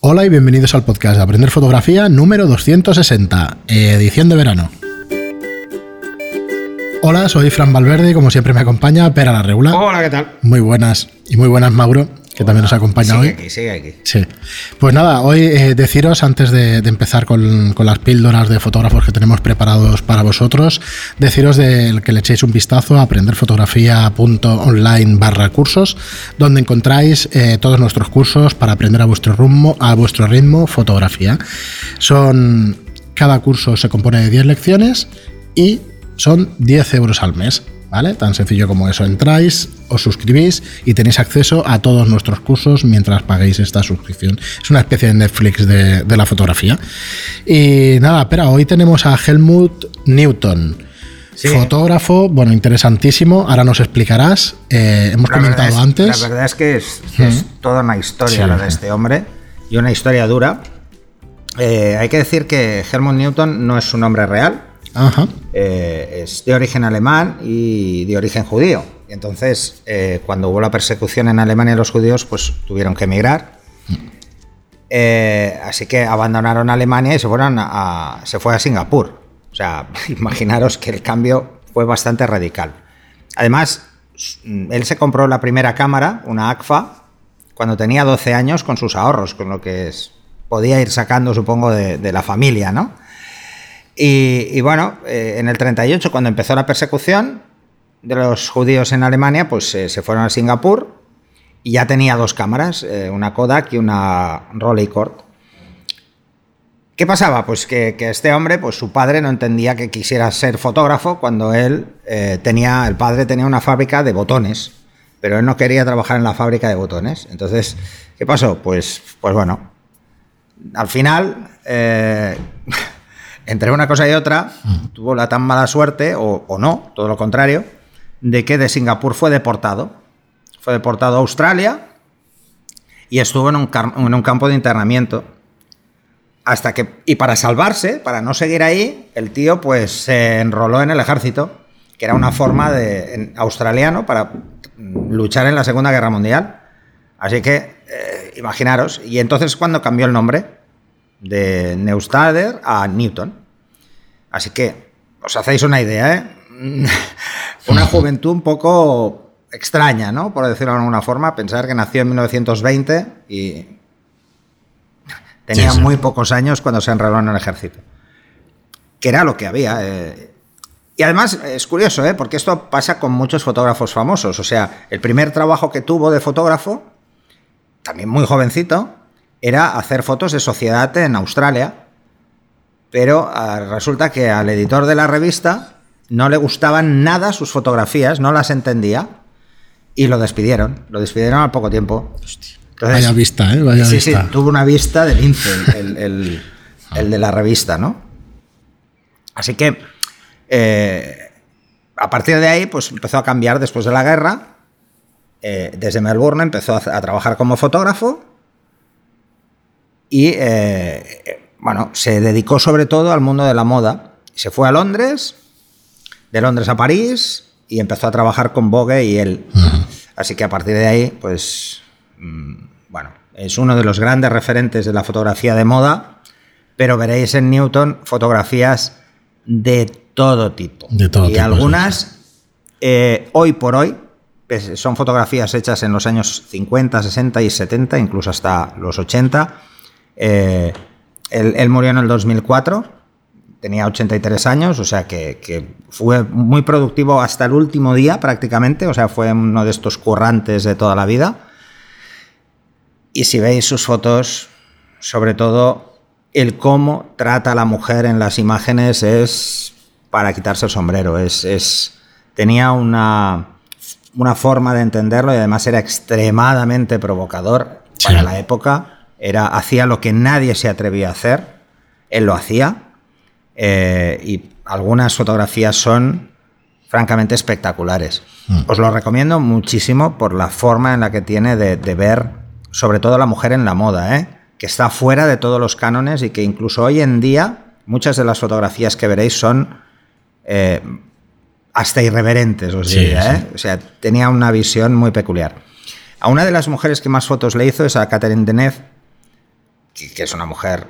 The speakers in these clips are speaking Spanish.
Hola y bienvenidos al podcast de Aprender Fotografía número 260, edición de verano. Hola, soy Fran Valverde y como siempre me acompaña Pera la Regula. Hola, ¿qué tal? Muy buenas y muy buenas Mauro, que también nos acompaña sigue hoy. Aquí, sigue aquí. Sí. Pues nada, hoy eh, deciros, antes de, de empezar con, con, las píldoras de fotógrafos que tenemos preparados para vosotros, deciros de que le echéis un vistazo a aprenderfotografía.online barra cursos, donde encontráis eh, todos nuestros cursos para aprender a vuestro ritmo, a vuestro ritmo fotografía. Son. Cada curso se compone de 10 lecciones y son 10 euros al mes. ¿Vale? Tan sencillo como eso. Entráis, os suscribís y tenéis acceso a todos nuestros cursos mientras paguéis esta suscripción. Es una especie de Netflix de, de la fotografía. Y nada, espera, hoy tenemos a Helmut Newton. Sí. Fotógrafo, bueno, interesantísimo. Ahora nos explicarás. Eh, hemos La comentado es- antes. La verdad es que es, es toda una historia Sí. la de este hombre y una historia dura. Eh, hay que decir que Helmut Newton no es su nombre real, Eh, es de origen alemán y de origen judío. Y entonces, eh, cuando hubo la persecución en Alemania los judíos, pues tuvieron que emigrar. Eh, así que abandonaron Alemania y se fueron a, se fue a Singapur. O sea, imaginaros que el cambio fue bastante radical. Además, s- él se compró la primera cámara, una ACFA, cuando tenía 12 años con sus ahorros, con lo que es- podía ir sacando, supongo, de la familia, ¿no? Y, y bueno, eh, en el 38, cuando empezó la persecución de los judíos en Alemania, pues eh, se fueron a Singapur y ya tenía dos cámaras, eh, una Kodak y una Rolleicord. ¿Qué pasaba? Pues que, que este hombre, pues su padre no entendía que quisiera ser fotógrafo cuando él eh, tenía, el padre tenía una fábrica de botones, pero él no quería trabajar en la fábrica de botones. Entonces, ¿qué pasó? Pues, pues bueno, al final, eh, entre una cosa y otra, tuvo la tan mala suerte, o, o no, todo lo contrario, de que de Singapur fue deportado. Fue deportado a Australia y estuvo en un, car- en un campo de internamiento. Hasta que, y para salvarse, para no seguir ahí, el tío pues se enroló en el ejército, que era una forma de en- australiano para mm, luchar en la Segunda Guerra Mundial. Así que, eh, imaginaros, y entonces cuando cambió el nombre de Neustader a Newton. Así que, os hacéis una idea, ¿eh? Una juventud un poco extraña, ¿no? Por decirlo de alguna forma, pensar que nació en 1920 y tenía Sí, sí. muy pocos años cuando se enroló en el ejército. Que era lo que había. eh. Y además es curioso, ¿eh? porque esto pasa con muchos fotógrafos famosos. O sea, el primer trabajo que tuvo de fotógrafo, también muy jovencito, era hacer fotos de sociedad en Australia. Pero ah, resulta que al editor de la revista no le gustaban nada sus fotografías, no las entendía y lo despidieron. Lo despidieron al poco tiempo. Entonces, Vaya vista, ¿eh? Vaya sí, vista. sí, tuvo una vista de lince el, el- el de la revista, ¿no? Así que eh, a partir de ahí, pues empezó a cambiar después de la guerra. Eh, desde Melbourne empezó a, a trabajar como fotógrafo y, eh, bueno, se dedicó sobre todo al mundo de la moda. Se fue a Londres, de Londres a París y empezó a trabajar con Vogue y él. Así que a partir de ahí, pues, mm, bueno, es uno de los grandes referentes de la fotografía de moda, pero veréis en Newton fotografías de todo tipo. De todo y tipo, algunas, eh, hoy por hoy, pues, son fotografías hechas en los años 50, 60 y 70, incluso hasta los 80. Eh, él, él murió en el 2004, tenía 83 años, o sea que, que fue muy productivo hasta el último día prácticamente, o sea, fue uno de estos currantes de toda la vida. Y si veis sus fotos, sobre todo el cómo trata a la mujer en las imágenes es para quitarse el sombrero, es, es tenía una, una forma de entenderlo y además era extremadamente provocador para Sí. la época, era, hacía lo que nadie se atrevía a hacer, él lo hacía eh, y algunas fotografías son francamente espectaculares. Mm. Os lo recomiendo muchísimo por la forma en la que tiene de, de ver, sobre todo la mujer en la moda, ¿eh? que está fuera de todos los cánones y que incluso hoy en día muchas de las fotografías que veréis son eh, hasta irreverentes, os Sí, diría. sí. ¿eh? O sea, tenía una visión muy peculiar. A una de las mujeres que más fotos le hizo es a Catherine Deneuve, que, es una mujer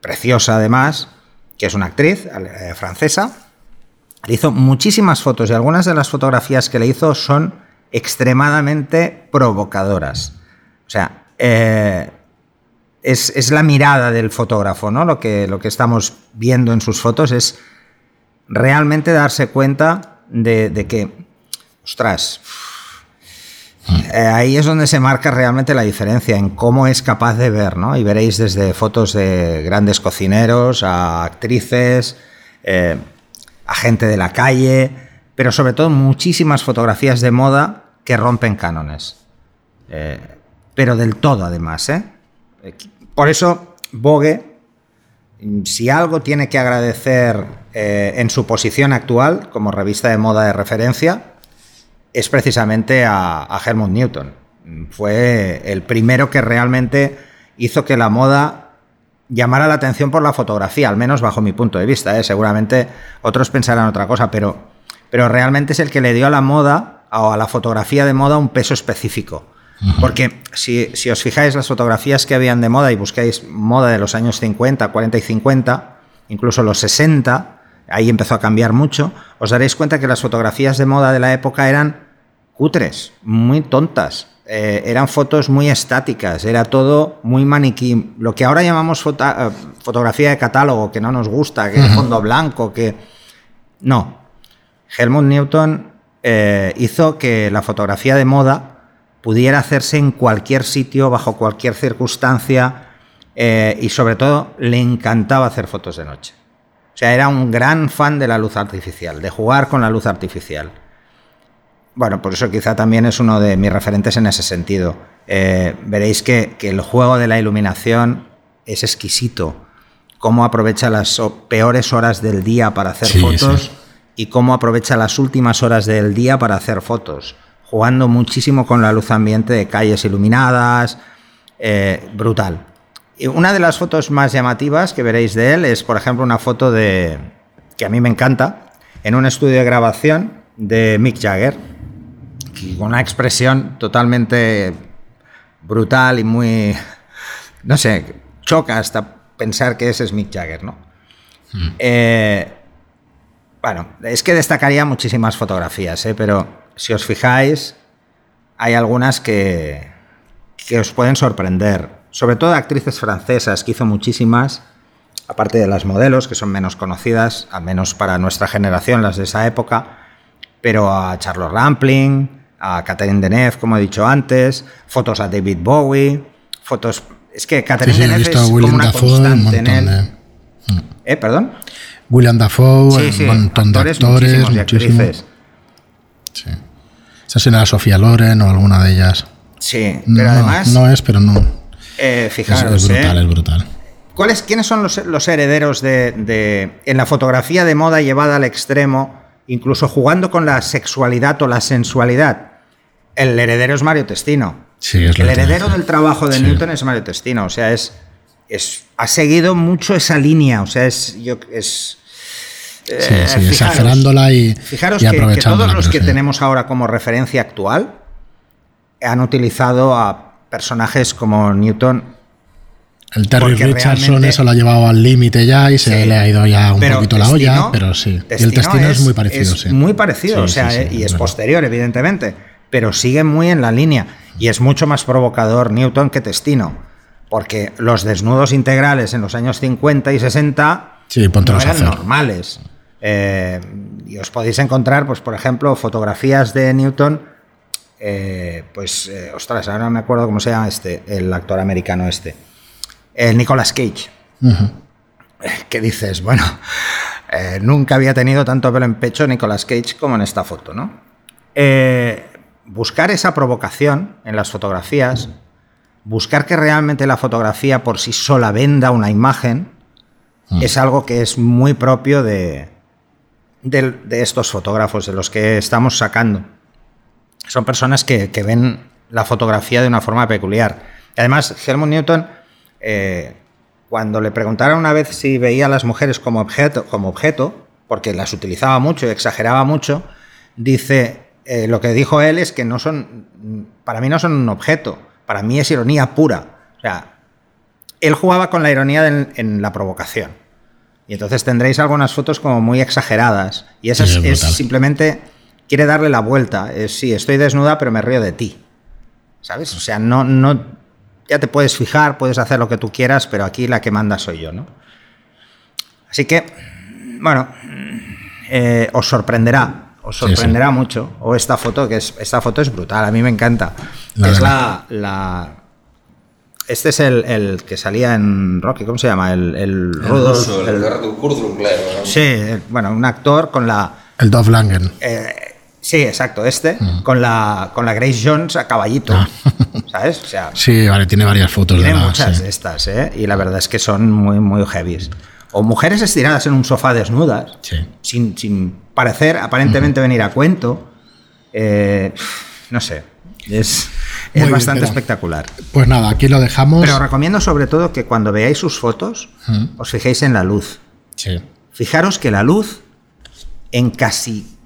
preciosa además, que es una actriz eh, francesa, le hizo muchísimas fotos y algunas de las fotografías que le hizo son extremadamente provocadoras. O sea, eh, es, la mirada del fotógrafo, ¿no? Lo que, lo que estamos viendo en sus fotos es realmente darse cuenta de, que, ostras, eh, ahí es donde se marca realmente la diferencia en cómo es capaz de ver, ¿no? Y veréis desde fotos de grandes cocineros a actrices, eh, a gente de la calle, pero sobre todo muchísimas fotografías de moda que rompen cánones. Eh, pero del todo, además, ¿eh? Por eso, Vogue, si algo tiene que agradecer en su posición actual como revista de moda de referencia, es precisamente a, Helmut Newton. Fue el primero que realmente hizo que la moda llamara la atención por la fotografía, al menos bajo mi punto de vista. ¿eh? Seguramente otros pensarán otra cosa, pero, pero realmente es el que le dio a la moda o a la fotografía de moda un peso específico. Porque si, os fijáis las fotografías que habían de moda y buscáis moda de los años 50, 40 y 50, incluso los 60, ahí empezó a cambiar mucho, os daréis cuenta que las fotografías de moda de la época eran cutres, muy tontas. Eh, eran fotos muy estáticas, era todo muy maniquí. Lo que ahora llamamos eh, fotografía de catálogo, que no nos gusta, que es fondo blanco, que... No. Helmut Newton eh, hizo que la fotografía de moda pudiera hacerse en cualquier sitio, bajo cualquier circunstancia, eh, y sobre todo le encantaba hacer fotos de noche. O sea, era un gran fan de la luz artificial, de jugar con la luz artificial. Bueno, por eso quizá también es uno de mis referentes en ese sentido. Eh, veréis que, el juego de la iluminación es exquisito. Cómo aprovecha las peores horas del día para hacer fotos y cómo aprovecha las últimas horas del día para hacer fotos jugando muchísimo con la luz ambiente de calles iluminadas, eh, brutal. Y una de las fotos más llamativas que veréis de él es, por ejemplo, una foto de que a mí me encanta, en un estudio de grabación de Mick Jagger, con una expresión totalmente brutal y muy, no sé, choca hasta pensar que ese es Mick Jagger, ¿no? Hmm. Eh, bueno, es que destacaría muchísimas fotografías, ¿eh? pero si os fijáis, hay algunas que, que os pueden sorprender. Sobre todo actrices francesas, que hizo muchísimas, aparte de las modelos, que son menos conocidas, al menos para nuestra generación, las de esa época, pero a Charlotte Rampling, a Catherine Deneuve, como he dicho antes, fotos a David Bowie, fotos... Es que Catherine Deneuve es como una constante en él. ¿Eh? ¿Perdón? William Dafoe, un montón de actores, y actrices. Sí. Esa será Sofía Loren o alguna de ellas. Sí, pero además. No es, pero no. Eh, fijaros. Es, brutal, ¿eh? es brutal. ¿Cuáles, ¿Quiénes son los, herederos de, en la fotografía de moda llevada al extremo, incluso jugando con la sexualidad o la sensualidad? El heredero es Mario Testino. Sí, es el heredero del trabajo de Newton es Mario Testino. O sea, es, es, ha seguido mucho esa línea. O sea, es, yo, es, sí, eh, y, fijaros que, todos los que tenemos ahora como referencia actual han utilizado a personajes como Newton. El Terry Richardson eso lo ha llevado al límite ya y se le ha ido ya un poquito la olla, pero sí. y el destino es, muy parecido, sí. Muy parecido, o sea, y es posterior, evidentemente, pero sigue muy en la línea. Y es mucho más provocador Newton que Testino, porque los desnudos integrales en los años 50 y 60 no eran normales. Eh, y os podéis encontrar, pues, por ejemplo, fotografías de Newton. Eh, pues, eh, ostras, ahora no me acuerdo cómo se llama este, el actor americano este. El Nicolas Cage. ¿Qué dices? Bueno, nunca había tenido tanto pelo en pecho Nicolas Cage como en esta foto, ¿no? Buscar esa provocación en las fotografías, buscar que realmente la fotografía por sí sola venda una imagen, mm. es algo que es muy propio de, de, estos fotógrafos, de los que estamos sacando. Son personas que, ven la fotografía de una forma peculiar. además, Helmut Newton, eh, cuando le preguntaron una vez si veía a las mujeres como objeto, como objeto porque las utilizaba mucho y exageraba mucho, dice, eh, lo que dijo él es que no son, para mí no son un objeto, para mí es ironía pura. O sea, él jugaba con la ironía en, en la provocación. Y entonces tendréis algunas fotos como muy exageradas. Y eso Sí, es, simplemente, quiere darle la vuelta. Es, sí, estoy desnuda, pero me río de ti. ¿Sabes? O sea, no, no, ya te puedes fijar, puedes hacer lo que tú quieras, pero aquí la que manda soy yo, ¿no? Así que, bueno, eh, os sorprenderá, os Sí, sí. sorprenderá mucho. O esta foto, que es, esta foto es brutal, a mí me encanta. La es la, la- Este es el, el que salía en Rocky, ¿cómo se llama? El, el, Rudolph, ruso, el, el- claro. ¿no? Sí, el- bueno, un actor con la. El Dove Langen. eh, sí, exacto, este, con la con la Grace Jones a caballito. ¿Sabes? O sea, Sí, vale, tiene varias fotos tiene de la- muchas sí. de estas, ¿eh? Y la verdad es que son muy, muy heavies. O mujeres estiradas en un sofá desnudas, Sí. sin, sin parecer aparentemente venir a cuento. Eh, no sé. Es, es bien, bastante pero- espectacular. Pues nada, aquí lo dejamos. Pero os recomiendo sobre todo que cuando veáis sus fotos, os fijéis en la luz. Sí. Fijaros que la luz en casi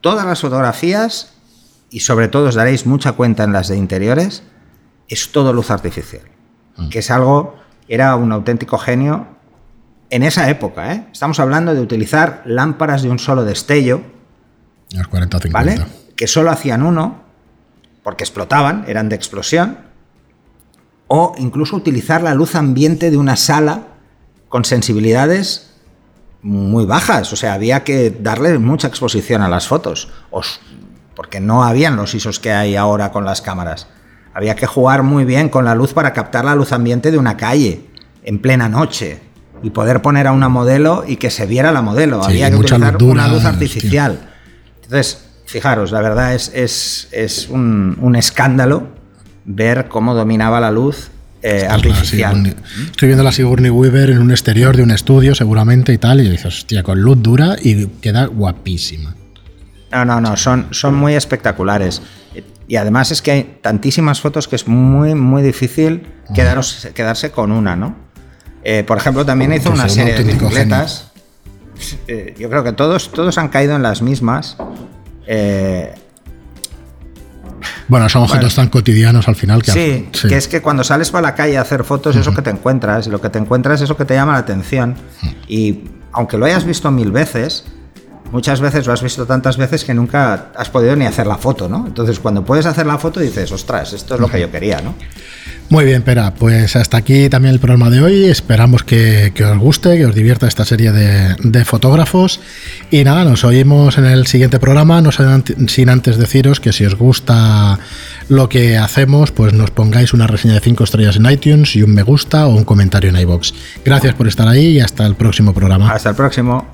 todas las fotografías, y sobre todo os daréis mucha cuenta en las de interiores, es todo luz artificial. Que es algo, era un auténtico genio en esa época. ¿eh? Estamos hablando de utilizar lámparas de un solo destello, Los 40 o 50. ¿vale? Que solo hacían uno, porque explotaban, eran de explosión. O incluso utilizar la luz ambiente de una sala con sensibilidades muy bajas. O sea, había que darle mucha exposición a las fotos. os- porque no habían los ISOs que hay ahora con las cámaras. Había que jugar muy bien con la luz para captar la luz ambiente de una calle en plena noche y poder poner a una modelo y que se viera la modelo. Sí, Había que utilizar luz dura, una luz hostia. artificial. Entonces, fijaros, la verdad es, es, es un, un escándalo ver cómo dominaba la luz eh, la artificial. Estoy viendo la Sigourney Weaver en un exterior de un estudio, seguramente y tal, y dices, hostia, con luz dura y queda guapísima. No, no, no, son, son muy espectaculares. Y además es que hay tantísimas fotos que es muy, muy difícil quedaros, quedarse con una, ¿no? Eh, por ejemplo, también hizo Que una un serie de bicicletas. Eh, yo creo que todos, todos han caído en las mismas. Eh, Bueno, son objetos tan cotidianos al final que... sí, que es que cuando sales para la calle a hacer fotos, eso que te encuentras, y lo que te encuentras es eso que te llama la atención. Y aunque lo hayas visto mil veces, muchas veces lo has visto tantas veces que nunca has podido ni hacer la foto, ¿no? Entonces, cuando puedes hacer la foto, dices, ostras, esto es lo que yo quería, ¿no? Muy bien, Pera, pues hasta aquí también el programa de hoy. Esperamos que, os guste, que os divierta esta serie de, fotógrafos. Y nada, nos oímos en el siguiente programa. No sin antes deciros que si os gusta lo que hacemos, pues nos pongáis una reseña de 5 estrellas en iTunes y un me gusta o un comentario en iBox. Gracias por estar ahí y hasta el próximo programa. Hasta el próximo.